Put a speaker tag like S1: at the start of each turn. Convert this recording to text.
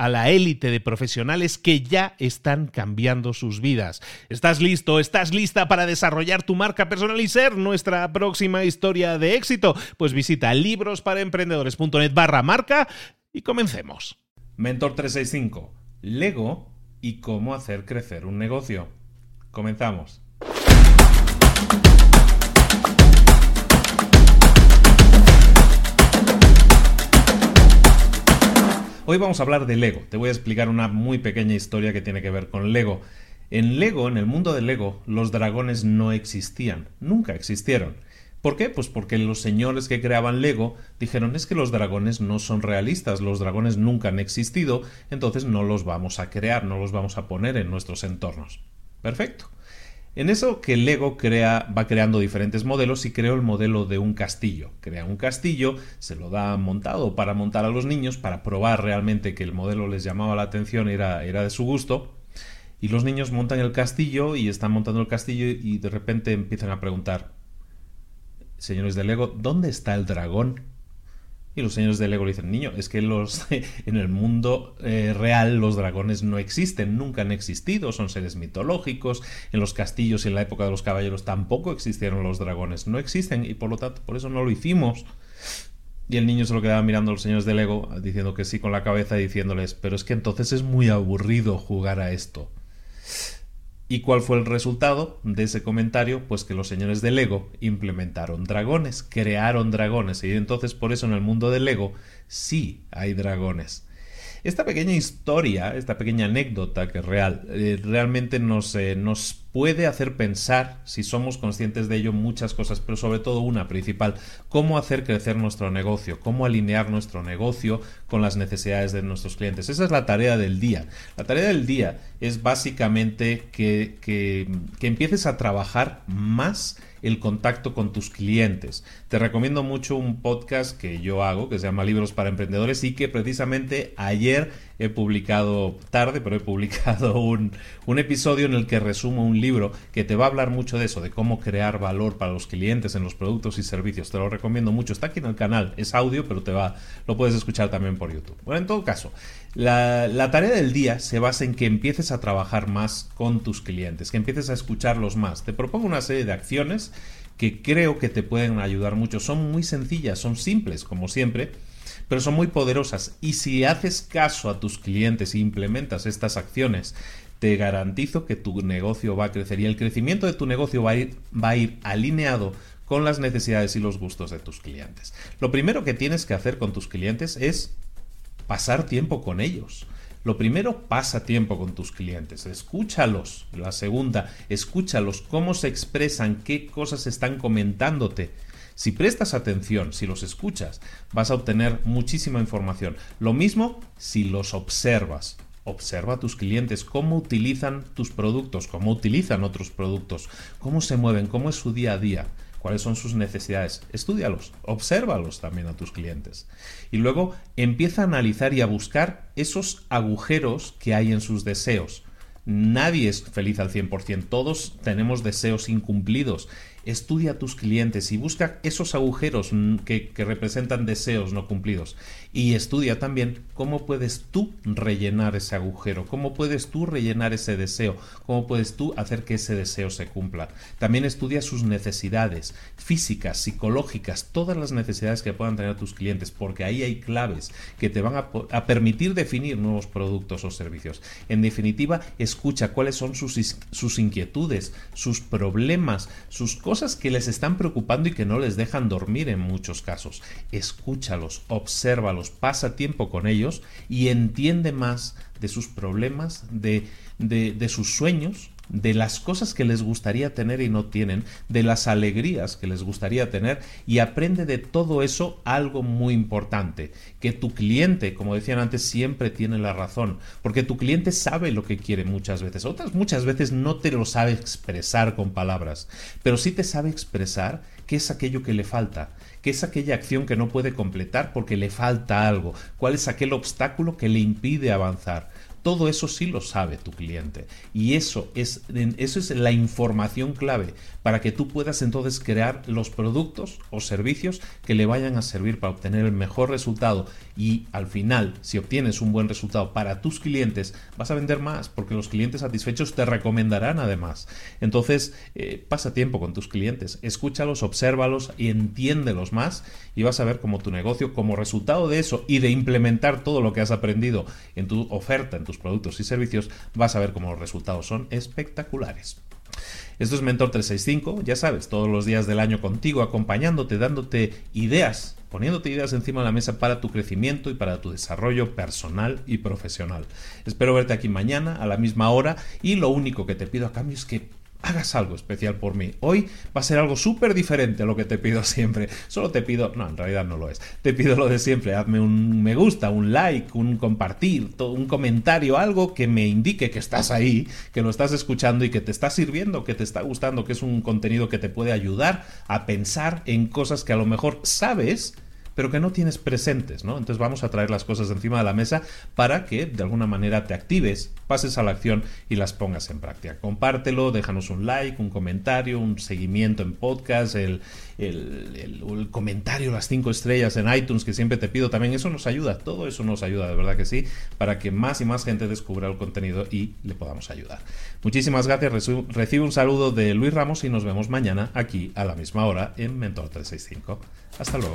S1: a la élite de profesionales que ya están cambiando sus vidas. ¿Estás listo? ¿Estás lista para desarrollar tu marca personal y ser nuestra próxima historia de éxito? Pues visita librosparaemprendedores.net barra marca y comencemos. Mentor 365, Lego y cómo hacer crecer un negocio. Comenzamos. Hoy vamos a hablar de Lego. Te voy a explicar una muy pequeña historia que tiene que ver con Lego. En Lego, en el mundo de Lego, los dragones no existían, nunca existieron. ¿Por qué? Pues porque los señores que creaban Lego dijeron es que los dragones no son realistas, los dragones nunca han existido, entonces no los vamos a crear, no los vamos a poner en nuestros entornos. Perfecto. En eso que Lego crea, va creando diferentes modelos y creó el modelo de un castillo. Crea un castillo, se lo da montado para montar a los niños, para probar realmente que el modelo les llamaba la atención, era, era de su gusto. Y los niños montan el castillo y están montando el castillo y de repente empiezan a preguntar, señores de Lego, ¿dónde está el dragón? Y los señores de Lego le dicen, niño, es que los, en el mundo eh, real los dragones no existen, nunca han existido, son seres mitológicos, en los castillos y en la época de los caballeros tampoco existieron los dragones, no existen y por lo tanto por eso no lo hicimos. Y el niño se lo quedaba mirando a los señores de Lego, diciendo que sí con la cabeza, diciéndoles, pero es que entonces es muy aburrido jugar a esto. ¿Y cuál fue el resultado de ese comentario? Pues que los señores de Lego implementaron dragones, crearon dragones, y entonces por eso en el mundo del Lego sí hay dragones. Esta pequeña historia, esta pequeña anécdota que es real, eh, realmente nos, nos puede hacer pensar, si somos conscientes de ello, muchas cosas, pero sobre todo una principal, cómo hacer crecer nuestro negocio, cómo alinear nuestro negocio con las necesidades de nuestros clientes. Esa es la tarea del día. La tarea del día es básicamente que, que, que empieces a trabajar más el contacto con tus clientes. Te recomiendo mucho un podcast que yo hago, que se llama Libros para Emprendedores y que precisamente ayer he publicado tarde, pero he publicado un, episodio en el que resumo un libro que te va a hablar mucho de eso, de cómo crear valor para los clientes en los productos y servicios. Te lo recomiendo mucho. Está aquí en el canal, es audio, pero te va, lo puedes escuchar también por YouTube. Bueno, en todo caso, la, tarea del día se basa en que empieces a trabajar más con tus clientes, que empieces a escucharlos más. Te propongo una serie de acciones que creo que te pueden ayudar mucho. Son muy sencillas, son simples, como siempre pero son muy poderosas. Y si haces caso a tus clientes e implementas estas acciones, te garantizo que tu negocio va a crecer y el crecimiento de tu negocio va a ir alineado con las necesidades y los gustos de tus clientes. Lo primero que tienes que hacer con tus clientes es pasar tiempo con ellos. Lo primero, pasa tiempo con tus clientes, escúchalos. La segunda, escúchalos, cómo se expresan, qué cosas están comentándote si prestas atención, si los escuchas, vas a obtener muchísima información. Lo mismo si los observas. Observa a tus clientes, cómo utilizan tus productos, cómo utilizan otros productos, cómo se mueven, cómo es su día a día cuáles son sus necesidades. Estúdialos, obsérvalos también a tus clientes. Y luego empieza a analizar y a buscar esos agujeros que hay en sus deseos. Nadie es feliz al 100%, todos tenemos deseos incumplidos estudia a tus clientes y busca esos agujeros que, representan deseos no cumplidos. Y estudia también cómo puedes tú rellenar ese agujero, cómo puedes tú rellenar ese deseo, cómo puedes tú hacer que ese deseo se cumpla. También estudia sus necesidades físicas, psicológicas, todas las necesidades que puedan tener tus clientes, porque ahí hay claves que te van a, permitir definir nuevos productos o servicios. En definitiva, escucha cuáles son sus, sus inquietudes, sus problemas, sus cosas cosas que les están preocupando y que no les dejan dormir en muchos casos. Escúchalos, obsérvalos, pasa tiempo con ellos y entiende más de sus problemas, de, de, de sus sueños, de las cosas que les gustaría tener y no tienen, de las alegrías que les gustaría tener y aprende de todo eso algo muy importante, que tu cliente, como decían antes, siempre tiene la razón, porque tu cliente sabe lo que quiere muchas veces, otras muchas veces no te lo sabe expresar con palabras, pero sí te sabe expresar qué es aquello que le falta, qué es aquella acción que no puede completar porque le falta algo, cuál es aquel obstáculo que le impide avanzar. Todo eso sí lo sabe tu cliente. Y eso es, eso es la información clave para que tú puedas entonces crear los productos o servicios que le vayan a servir para obtener el mejor resultado. Y al final, si obtienes un buen resultado para tus clientes, vas a vender más porque los clientes satisfechos te recomendarán además. Entonces, eh, pasa tiempo con tus clientes, escúchalos, obsérvalos y entiéndelos más y vas a ver cómo tu negocio, como resultado de eso y de implementar todo lo que has aprendido en tu oferta, en tus productos y servicios, vas a ver cómo los resultados son espectaculares. Esto es Mentor 365, ya sabes, todos los días del año contigo, acompañándote, dándote ideas, poniéndote ideas encima de la mesa para tu crecimiento y para tu desarrollo personal y profesional. Espero verte aquí mañana a la misma hora y lo único que te pido a cambio es que hagas algo especial por mí. Hoy va a ser algo súper diferente a lo que te pido siempre. Solo te pido, no, en realidad no lo es. Te pido lo de siempre. Hazme un me gusta, un like, un compartir, un comentario, algo que me indique que estás ahí, que lo estás escuchando y que te está sirviendo, que te está gustando, que es un contenido que te puede ayudar a pensar en cosas que a lo mejor sabes pero que no tienes presentes, ¿no? Entonces vamos a traer las cosas encima de la mesa para que de alguna manera te actives, pases a la acción y las pongas en práctica. Compártelo, déjanos un like, un comentario, un seguimiento en podcast, el, el, comentario, las cinco estrellas en iTunes que siempre te pido también. Eso nos ayuda, todo eso nos ayuda, de verdad que sí, para que más y más gente descubra el contenido y le podamos ayudar. Muchísimas gracias, recibe un saludo de Luis Ramos y nos vemos mañana aquí a la misma hora en Mentor 365. Hasta luego.